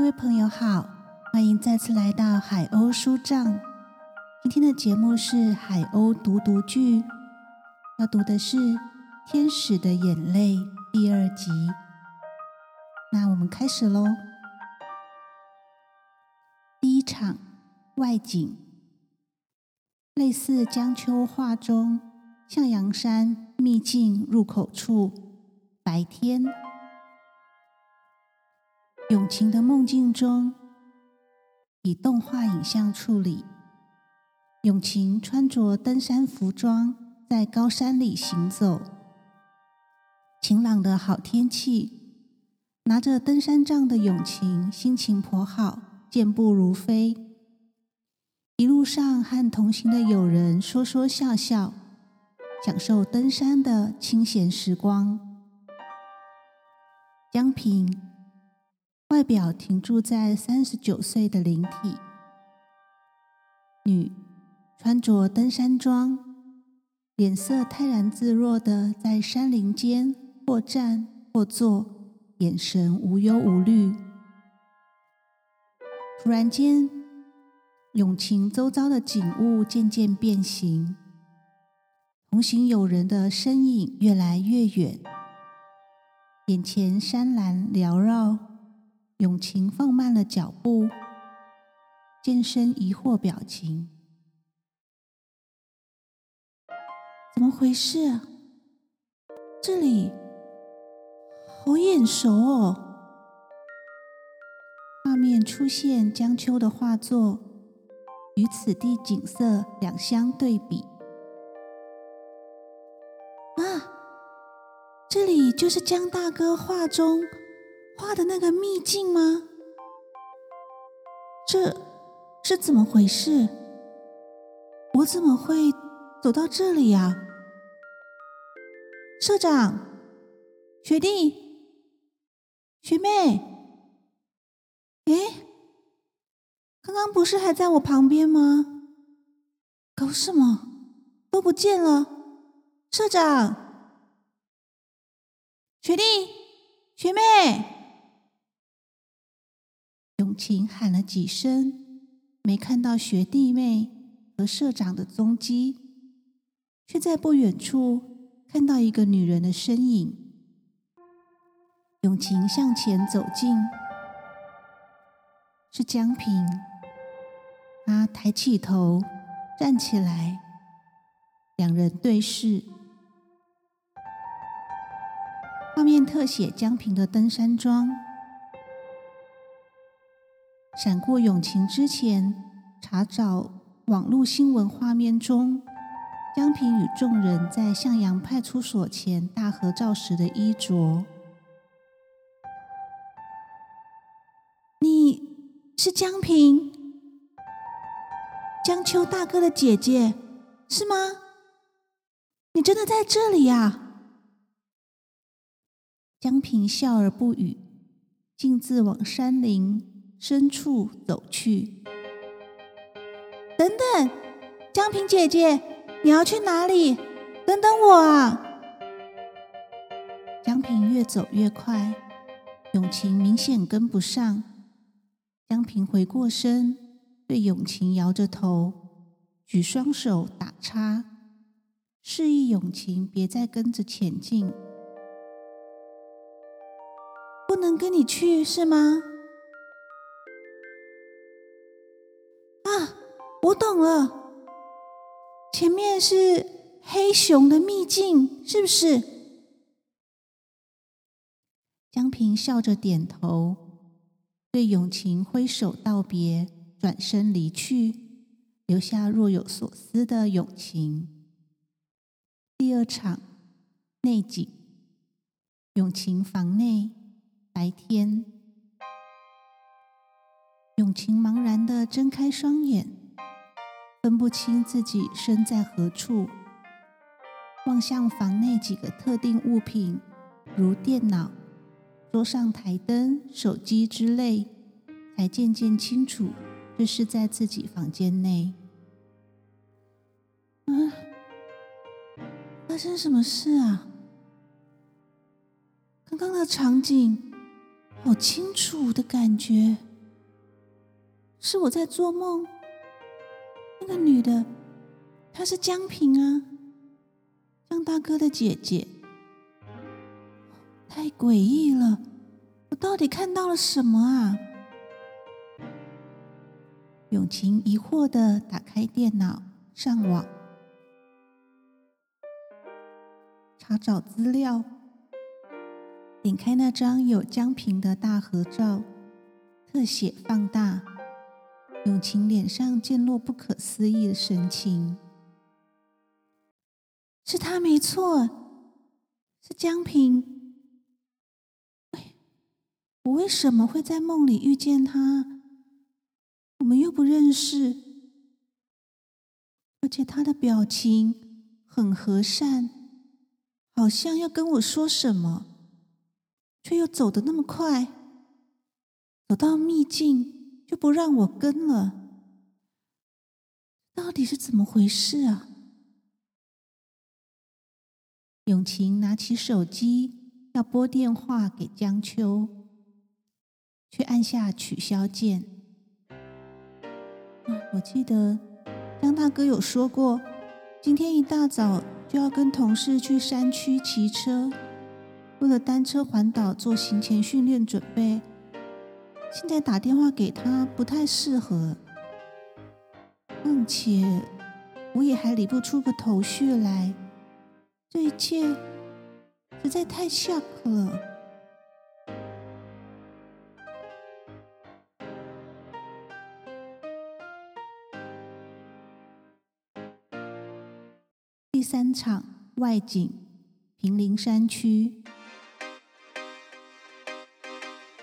各位朋友好，欢迎再次来到海鸥书帐。今天的节目是海鸥读读剧，要读的是《天使的眼泪》第二集。那我们开始喽。第一场外景，类似江秋画中向阳山秘境入口处，白天。永晴的梦境中，以动画影像处理。永晴穿着登山服装，在高山里行走。晴朗的好天气，拿着登山杖的永晴心情颇好，健步如飞。一路上和同行的友人说说笑笑，享受登山的清闲时光。江平。外表停驻在三十九岁的灵体，女，穿着登山装，脸色泰然自若的在山林间或站或坐，眼神无忧无虑。突然间，永晴周遭的景物渐渐变形，同行友人的身影越来越远，眼前山岚缭绕。永晴放慢了脚步，见身疑惑表情，怎么回事？这里好眼熟哦！画面出现江秋的画作，与此地景色两相对比。啊，这里就是江大哥画中。画的那个秘境吗？这是怎么回事？我怎么会走到这里呀？社长、学弟、学妹，诶，刚刚不是还在我旁边吗？搞什么？都不见了！社长、学弟、学妹。永晴喊了几声，没看到学弟妹和社长的踪迹，却在不远处看到一个女人的身影。永晴向前走近，是江平。他抬起头，站起来，两人对视。画面特写江平的登山装。闪过永晴之前查找网络新闻画面中，江平与众人在向阳派出所前大合照时的衣着。你是江平，江秋大哥的姐姐是吗？你真的在这里呀？江平笑而不语，径自往山林。深处走去。等等，江平姐姐，你要去哪里？等等我啊！江平越走越快，永晴明显跟不上。江平回过身，对永晴摇着头，举双手打叉，示意永晴别再跟着前进。不能跟你去是吗？了，前面是黑熊的秘境，是不是？江平笑着点头，对永晴挥手道别，转身离去，留下若有所思的永晴。第二场内景，永晴房内，白天，永晴茫然的睁开双眼。分不清自己身在何处，望向房内几个特定物品，如电脑、桌上台灯、手机之类，才渐渐清楚这是在自己房间内。啊，发生什么事啊？刚刚的场景好清楚的感觉，是我在做梦。那个女的，她是江平啊，江大哥的姐姐。太诡异了，我到底看到了什么啊？永晴疑惑的打开电脑，上网查找资料，点开那张有江平的大合照，特写放大。永晴脸上渐落不可思议的神情，是他没错，是江平。我为什么会在梦里遇见他？我们又不认识，而且他的表情很和善，好像要跟我说什么，却又走得那么快，走到秘境。就不让我跟了，到底是怎么回事啊？永晴拿起手机要拨电话给江秋，却按下取消键。我记得江大哥有说过，今天一大早就要跟同事去山区骑车，为了单车环岛做行前训练准备。现在打电话给他不太适合，况且我也还理不出个头绪来，这一切实在太 shock 了。第三场外景，平林山区，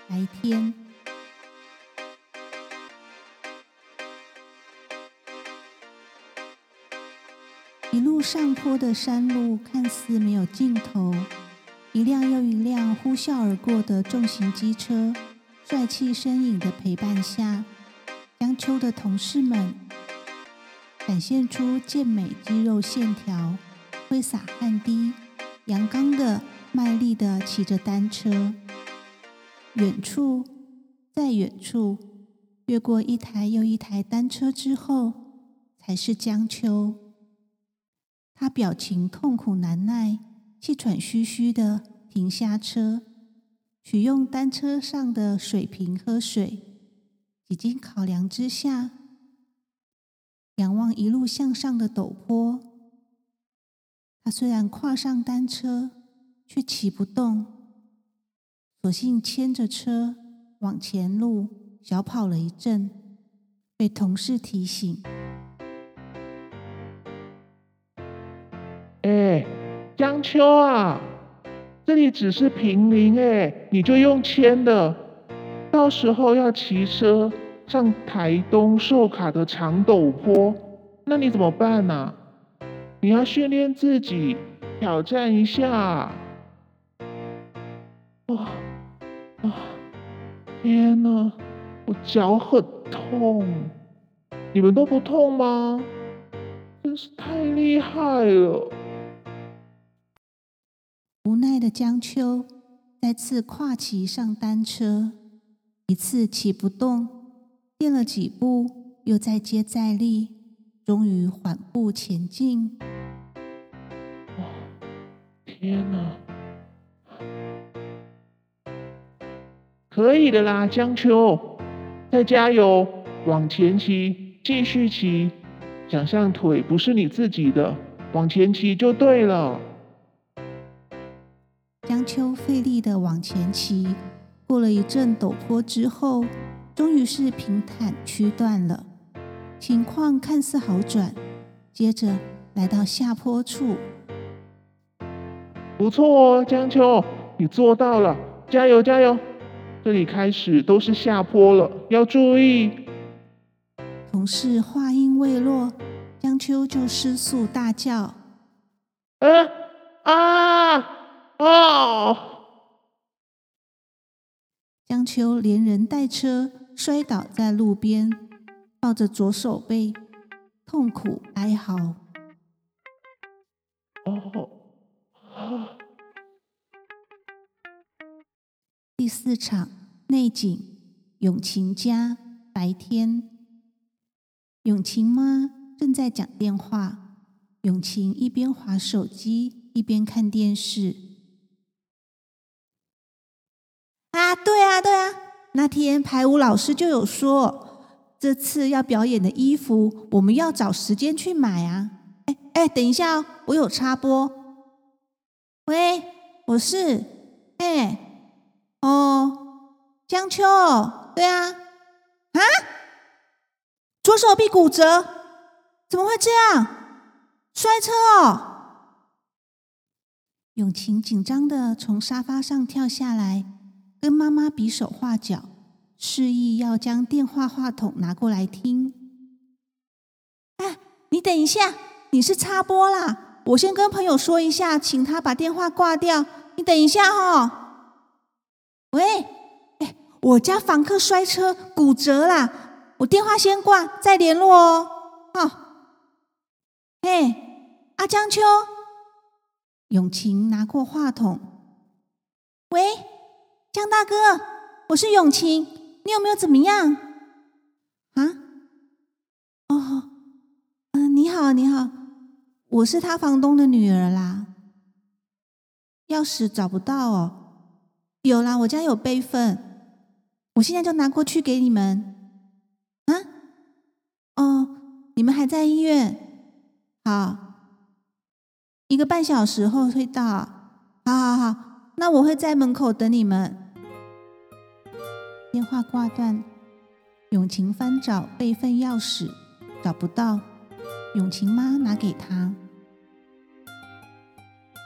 白天。一路上坡的山路看似没有尽头，一辆又一辆呼啸而过的重型机车，帅气身影的陪伴下，江秋的同事们展现出健美肌肉线条，挥洒汗滴，阳刚的、卖力的骑着单车。远处，在远处，越过一台又一台单车之后，才是江秋。他表情痛苦难耐，气喘吁吁的停下车，取用单车上的水瓶喝水。几经考量之下，仰望一路向上的陡坡，他虽然跨上单车，却骑不动，索性牵着车往前路小跑了一阵，被同事提醒。秋啊，这里只是平林哎，你就用签的，到时候要骑车上台东寿卡的长陡坡，那你怎么办呢？你要训练自己，挑战一下。哇啊！天哪，我脚很痛，你们都不痛吗？真是太厉害了。无奈的江秋再次跨骑上单车，一次骑不动，垫了几步，又再接再厉，终于缓步前进。天哪！可以的啦，江秋，再加油，往前骑，继续骑，想象腿不是你自己的，往前骑就对了。江秋费力的往前骑，过了一阵陡坡之后，终于是平坦区段了，情况看似好转。接着来到下坡处，不错哦，江秋，你做到了，加油加油！这里开始都是下坡了，要注意。同事话音未落，江秋就失速大叫：“啊啊！”哦！江秋连人带车摔倒在路边，抱着左手背，痛苦哀嚎。哦！第四场内景，永晴家白天。永晴妈正在讲电话，永晴一边划手机一边看电视。对啊，那天排舞老师就有说，这次要表演的衣服我们要找时间去买啊。哎哎，等一下哦，我有插播。喂，我是，哎，哦，江秋，对啊，啊？左手臂骨折，怎么会这样？摔车哦！永晴紧张的从沙发上跳下来，跟妈妈比手画脚，示意要将电话话筒拿过来听。哎，你等一下，你是插播啦！我先跟朋友说一下，请他把电话挂掉。你等一下哈。喂，哎，我家房客摔车骨折啦！我电话先挂，再联络哦。哦，嘿，阿江秋，永晴拿过话筒，喂，江大哥，我是永晴，你有没有怎么样？啊？哦，嗯，你好，你好，我是他房东的女儿啦。钥匙找不到哦，有啦，我家有备份，我现在就拿过去给你们。啊哦，你们还在医院？好，一个半小时后会到。好好好，那我会在门口等你们。电话挂断，永晴翻找备份钥匙，找不到。永晴妈拿给他，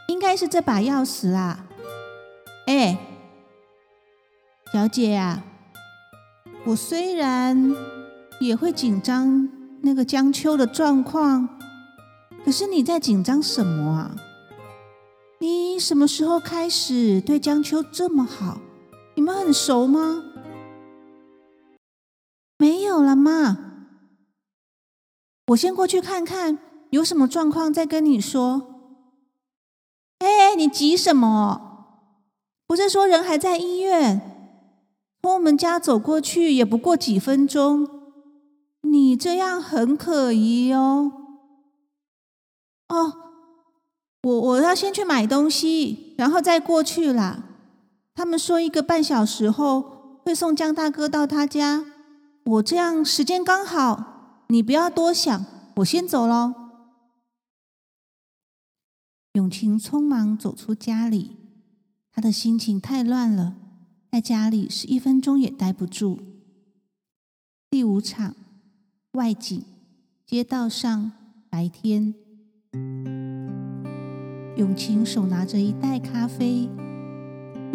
应该是这把钥匙啦。哎，小姐啊，我虽然……也会紧张那个江秋的状况，可是你在紧张什么啊？你什么时候开始对江秋这么好？你们很熟吗？没有了吗？我先过去看看有什么状况，再跟你说。哎，你急什么？不是说人还在医院，从我们家走过去也不过几分钟。你这样很可疑哦。哦，我我要先去买东西，然后再过去啦。他们说一个半小时后会送江大哥到他家，我这样时间刚好，你不要多想，我先走喽。永晴匆忙走出家里，他的心情太乱了，在家里是一分钟也待不住。第五场。外景，街道上，白天，永晴手拿着一袋咖啡，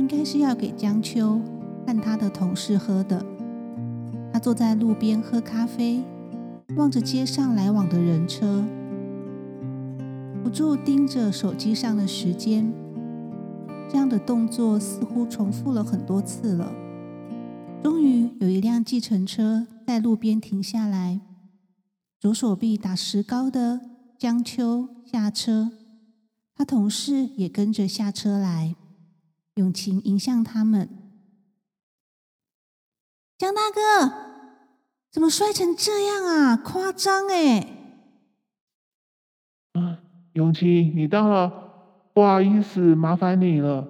应该是要给江秋和他的同事喝的。他坐在路边喝咖啡，望着街上来往的人车，不住盯着手机上的时间。这样的动作似乎重复了很多次了。终于有一辆计程车在路边停下来。左手臂打石膏的江秋下车，他同事也跟着下车来。永晴迎向他们：“江大哥，怎么摔成这样啊？夸张哎！”“啊，永晴，你到了，不好意思，麻烦你了。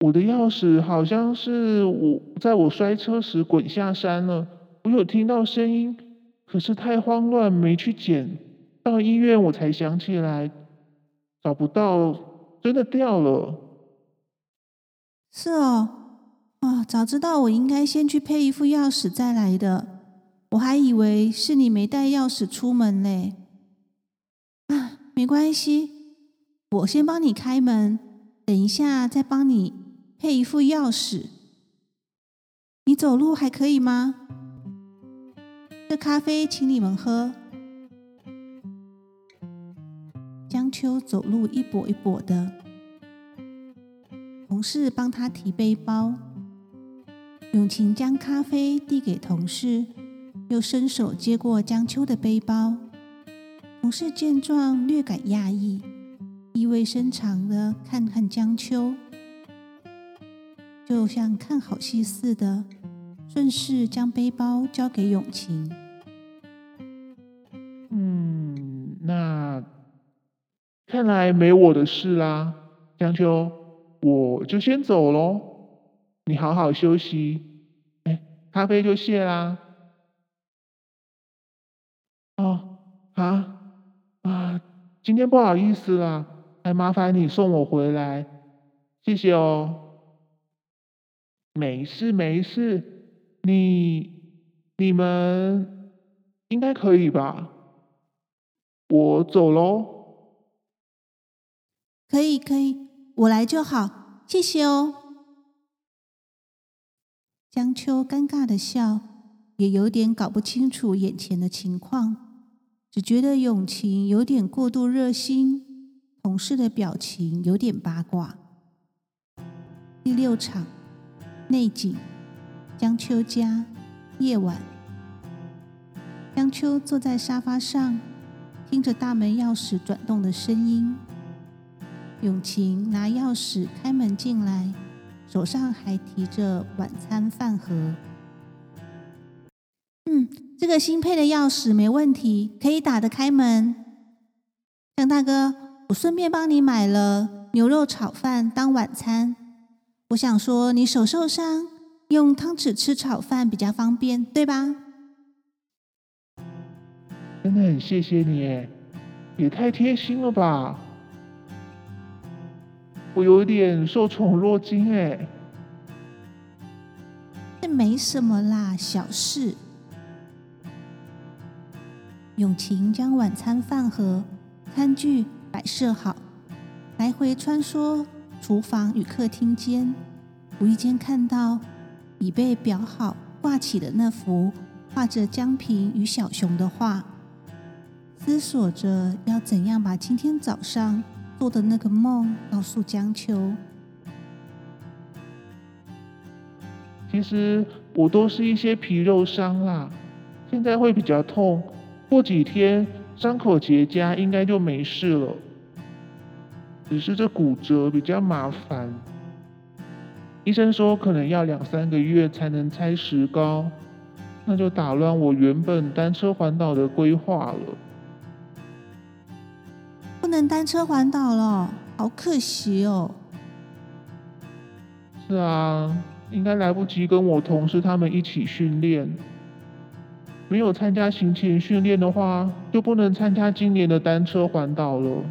我的钥匙好像是我在我摔车时滚下山了，我有听到声音。”可是太慌乱，没去捡。到医院我才想起来，找不到，真的掉了。是哦，啊，早知道我应该先去配一副钥匙再来的。我还以为是你没带钥匙出门嘞。啊，没关系，我先帮你开门，等一下再帮你配一副钥匙。你走路还可以吗？这咖啡，请你们喝。江秋走路一跛一跛的，同事帮他提背包。永晴将咖啡递给同事，又伸手接过江秋的背包。同事见状略感讶异，意味深长的看看江秋，就像看好戏似的，顺势将背包交给永晴。嗯，那看来没我的事啦，江秋。我就先走喽。你好好休息。哎，咖啡就谢啦。哦，啊啊，今天不好意思啦，还麻烦你送我回来，谢谢哦。没事没事，你你们应该可以吧？我走喽。可以可以，我来就好，谢谢哦。江秋尴尬的笑，也有点搞不清楚眼前的情况，只觉得永晴有点过度热心，同事的表情有点八卦。第六场。内景，江秋家夜晚。江秋坐在沙发上，听着大门钥匙转动的声音。永晴拿钥匙开门进来，手上还提着晚餐饭盒。嗯，这个新配的钥匙没问题，可以打得开门。江大哥，我顺便帮你买了牛肉炒饭当晚餐。我想说，你手受伤，用汤匙吃炒饭比较方便，对吧？真的很谢谢你，也太贴心了吧！我有点受宠若惊哎。这没什么啦，小事。永晴将晚餐饭盒、餐具摆设好，来回穿梭。厨房与客厅间，无意间看到已被裱好挂起的那幅画着江平与小熊的画，思索着要怎样把今天早上做的那个梦告诉江秋。其实我都是一些皮肉伤啦，现在会比较痛，过几天伤口结痂应该就没事了。只是这骨折比较麻烦，医生说可能要两三个月才能拆石膏，那就打乱我原本单车环岛的规划了。不能单车环岛了，好可惜哦。是啊，应该来不及跟我同事他们一起训练，没有参加行前训练的话，就不能参加今年的单车环岛了。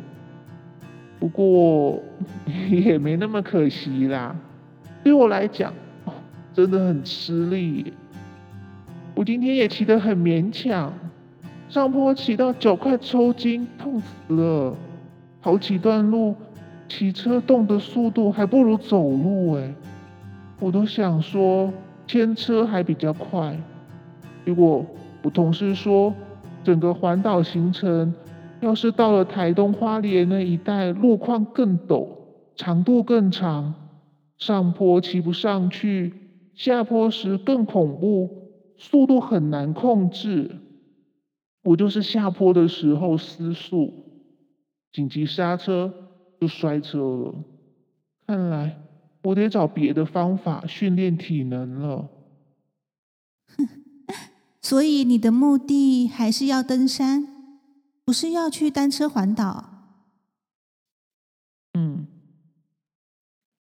不过也没那么可惜啦，对我来讲，真的很吃力。我今天也骑得很勉强，上坡骑到脚快抽筋，痛死了。好几段路，骑车动的速度还不如走路哎，我都想说牵车还比较快。结果我同事说，整个环岛行程。要是到了台东花莲那一带，路况更陡，长度更长，上坡骑不上去，下坡时更恐怖，速度很难控制。我就是下坡的时候失速，紧急刹车就摔车了。看来我得找别的方法训练体能了。哼，所以你的目的还是要登山？不是要去单车环岛？嗯，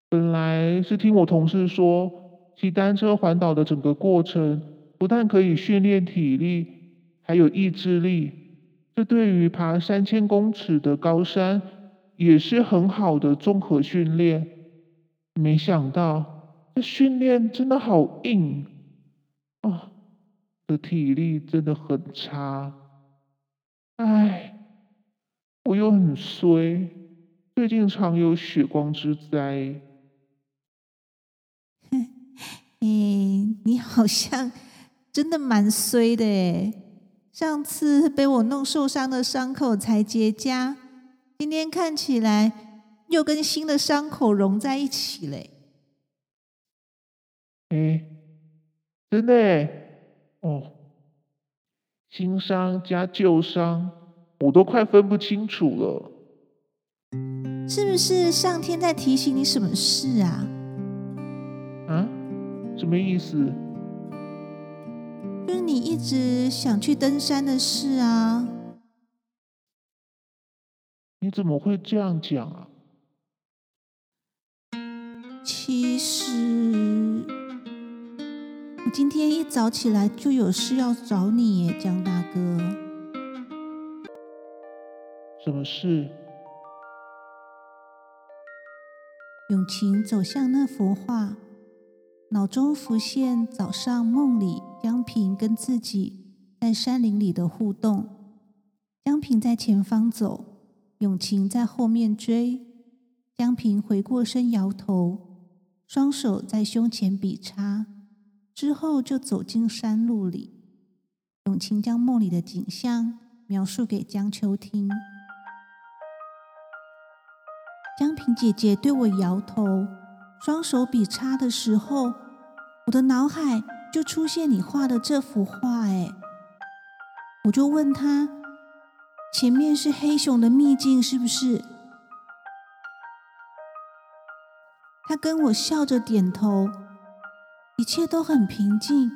本来是听我同事说，骑单车环岛的整个过程，不但可以训练体力，还有意志力。这对于爬三千公尺的高山，也是很好的综合训练。没想到，这训练真的好硬啊！的体力真的很差。唉，我又很衰，最近常有血光之灾。哼，哎，你好像真的蛮衰的哎！上次被我弄受伤的伤口才结痂，今天看起来又跟新的伤口融在一起嘞。哎，真的哎，哦。新伤加旧伤，我都快分不清楚了。是不是上天在提醒你什么事啊？啊？什么意思？就是你一直想去登山的事啊。你怎么会这样讲啊？其实我今天一早起来就有事要找你耶，江大哥。什么事？永晴走向那幅画，脑中浮现早上梦里江平跟自己在山林里的互动。江平在前方走，永晴在后面追。江平回过身摇头，双手在胸前比叉，之后就走进山路里。永晴将梦里的景象描述给江秋听。江平姐姐对我摇头，双手比叉的时候，我的脑海就出现你画的这幅画。哎，我就问他，前面是黑熊的秘境是不是？他跟我笑着点头，一切都很平静。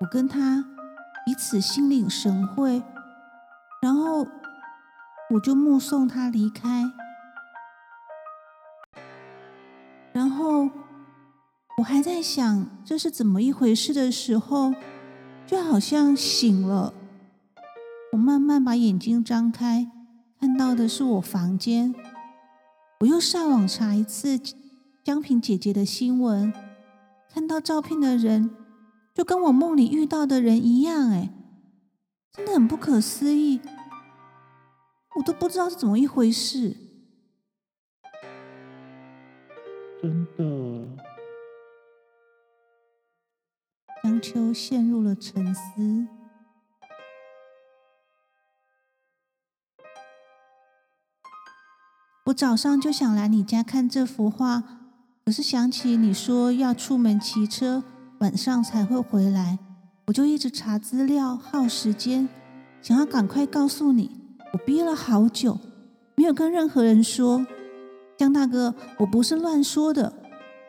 我跟他彼此心领神会，然后我就目送他离开。然后我还在想这是怎么一回事的时候，就好像醒了。我慢慢把眼睛张开，看到的是我房间。我又上网查一次江平姐姐的新闻，看到照片的人就跟我梦里遇到的人一样，哎，真的很不可思议。我都不知道是怎么一回事。真的，秋陷入了沉思。我早上就想来你家看这幅画，可是想起你说要出门骑车，晚上才会回来，我就一直查资料，耗时间，想要赶快告诉你。我憋了好久，没有跟任何人说。江大哥，我不是乱说的，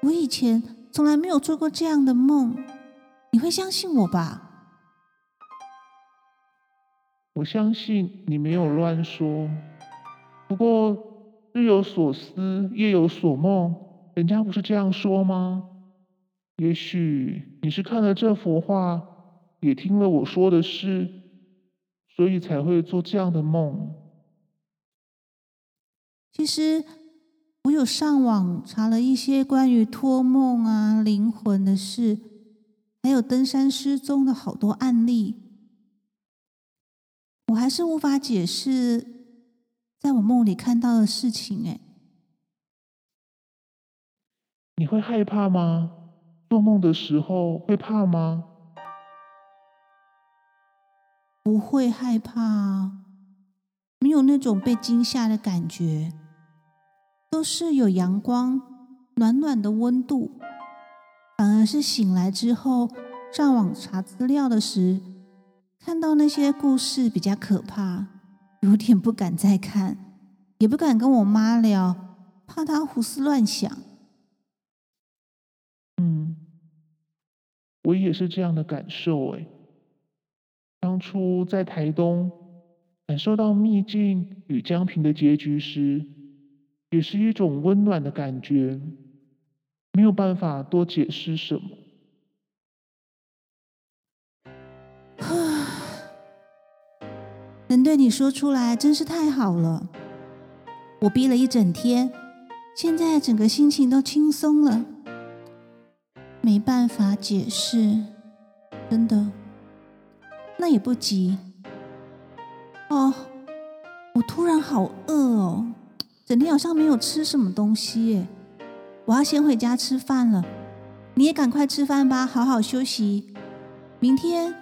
我以前从来没有做过这样的梦，你会相信我吧？我相信你没有乱说，不过日有所思，夜有所梦，人家不是这样说吗？也许你是看了这幅画，也听了我说的事，所以才会做这样的梦。其实。我有上网查了一些关于托梦啊、灵魂的事，还有登山失踪的好多案例，我还是无法解释在我梦里看到的事情。哎，你会害怕吗？做梦的时候会怕吗？不会害怕，没有那种被惊吓的感觉。都是有阳光、暖暖的温度，反而是醒来之后上网查资料的时，看到那些故事比较可怕，有点不敢再看，也不敢跟我妈聊，怕她胡思乱想。嗯，我也是这样的感受哎。当初在台东感受到秘境与江平的结局时。也是一种温暖的感觉，没有办法多解释什么。能对你说出来真是太好了，我憋了一整天，现在整个心情都轻松了。没办法解释，真的，那也不急。哦，我突然好饿哦。整天好像没有吃什么东西耶，我要先回家吃饭了。你也赶快吃饭吧，好好休息。明天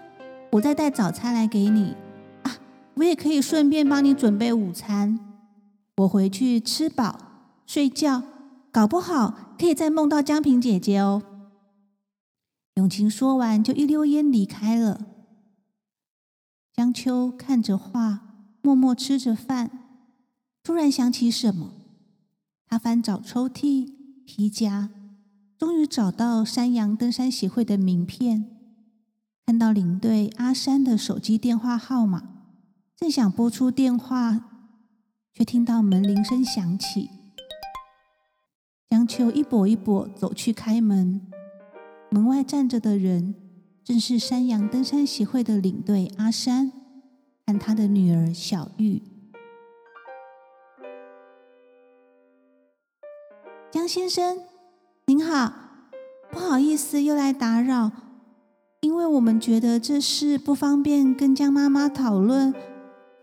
我再带早餐来给你啊，我也可以顺便帮你准备午餐。我回去吃饱睡觉，搞不好可以再梦到江平姐姐哦。永晴说完就一溜烟离开了。江秋看着画，默默吃着饭。突然想起什么，他翻找抽屉、皮夹，终于找到山羊登山协会的名片，看到领队阿山的手机电话号码，正想拨出电话，却听到门铃声响起。江秋一跛一跛走去开门，门外站着的人正是山羊登山协会的领队阿山和他的女儿小玉。江先生，您好，不好意思又来打扰，因为我们觉得这事不方便跟江妈妈讨论，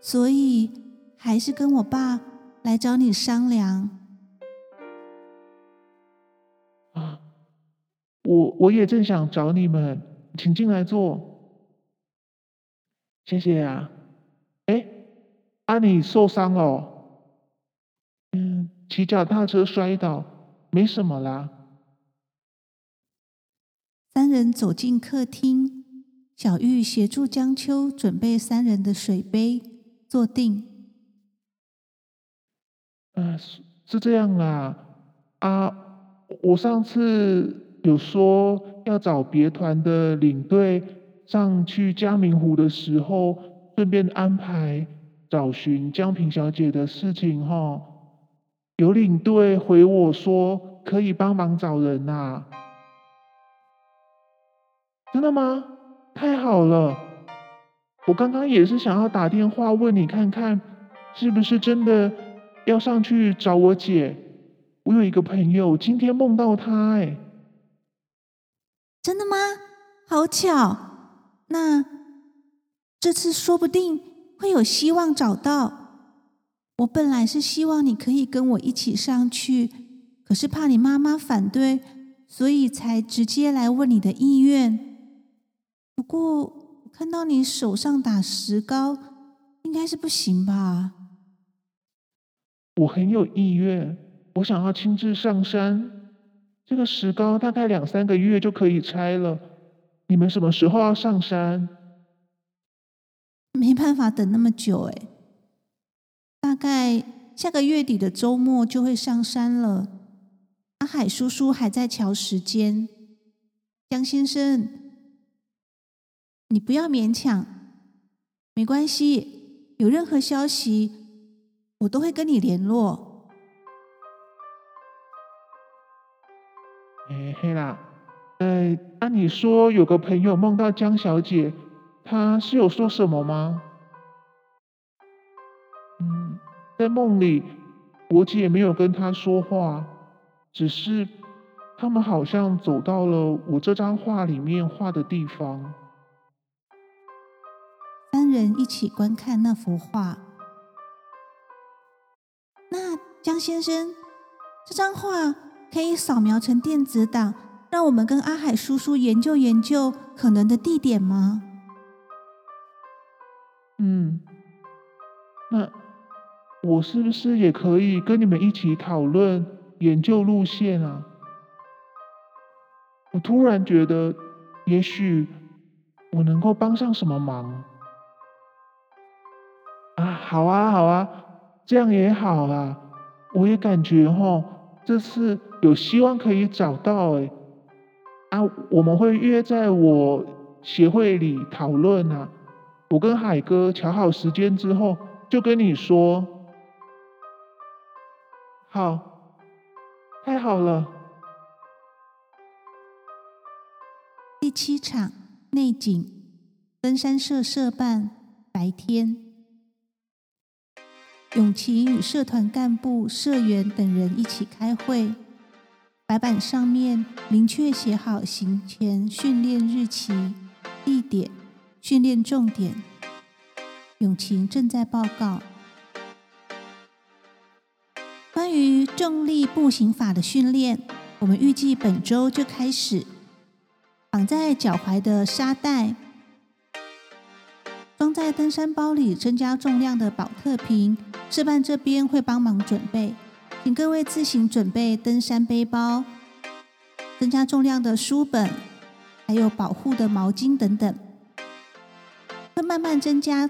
所以还是跟我爸来找你商量。啊，我我也正想找你们，请进来坐。谢谢啊。哎，啊，你受伤哦？嗯，骑脚踏车摔倒。没什么啦。三人走进客厅，小玉协助江秋准备三人的水杯，坐定。啊，是是这样啦。啊，我上次有说要找别团的领队上去江明湖的时候，顺便安排找寻江平小姐的事情哈。有领队回我说可以帮忙找人呐，真的吗？太好了！我刚刚也是想要打电话问你看看，是不是真的要上去找我姐？我有一个朋友今天梦到她，哎，真的吗？好巧！那这次说不定会有希望找到。我本来是希望你可以跟我一起上去，可是怕你妈妈反对，所以才直接来问你的意愿。不过看到你手上打石膏，应该是不行吧？我很有意愿，我想要亲自上山。这个石膏大概两三个月就可以拆了。你们什么时候要上山？没办法等那么久，哎。大概下个月底的周末就会上山了。阿海叔叔还在瞧时间。江先生，你不要勉强，没关系。有任何消息，我都会跟你联络。哎，黑啦，呃，按你说有个朋友梦到江小姐，她是有说什么吗？在梦里，我姐没有跟他说话，只是他们好像走到了我这张画里面画的地方。三人一起观看那幅画。那江先生，这张画可以扫描成电子档，让我们跟阿海叔叔研究研究可能的地点吗？嗯，那。我是不是也可以跟你们一起讨论研究路线啊？我突然觉得，也许我能够帮上什么忙啊！好啊，好啊，这样也好啊。我也感觉哈，这次有希望可以找到哎。啊，我们会约在我协会里讨论啊。我跟海哥调好时间之后，就跟你说。好，太好了。第七场内景，登山社社办白天，永琪与社团干部、社员等人一起开会。白板上面明确写好行前训练日期、地点、训练重点。永晴正在报告。关于重力步行法的训练，我们预计本周就开始。绑在脚踝的沙袋，装在登山包里增加重量的保特瓶，示范这边会帮忙准备，请各位自行准备登山背包、增加重量的书本，还有保护的毛巾等等，会慢慢增加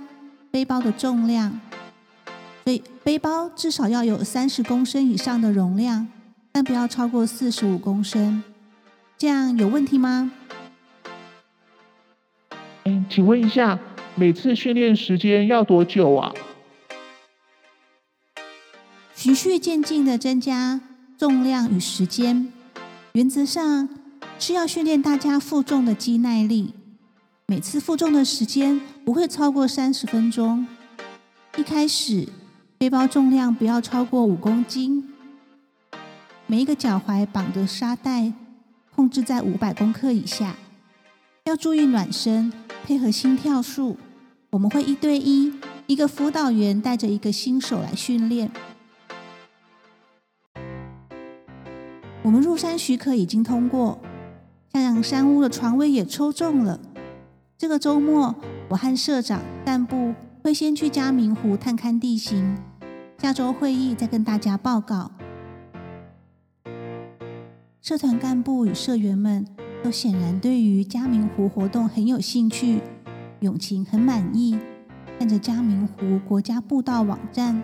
背包的重量。所以背包至少要有三十公升以上的容量，但不要超过四十五公升。这样有问题吗？嗯，请问一下，每次训练时间要多久啊？循序渐进的增加重量与时间。原则上是要训练大家负重的肌耐力，每次负重的时间不会超过三十分钟。一开始背包重量不要超过五公斤，每一个脚踝绑的沙袋控制在五百公克以下。要注意暖身，配合心跳数。我们会一对一，一个辅导员带着一个新手来训练。我们入山许可已经通过，向阳山屋的床位也抽中了。这个周末，我和社长、干部会先去嘉明湖探勘地形，下周会议再跟大家报告。社团干部与社员们都显然对于嘉明湖活动很有兴趣。永晴很满意，看着嘉明湖国家步道网站，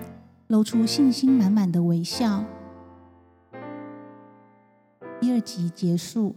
露出信心满满的微笑。第二集结束。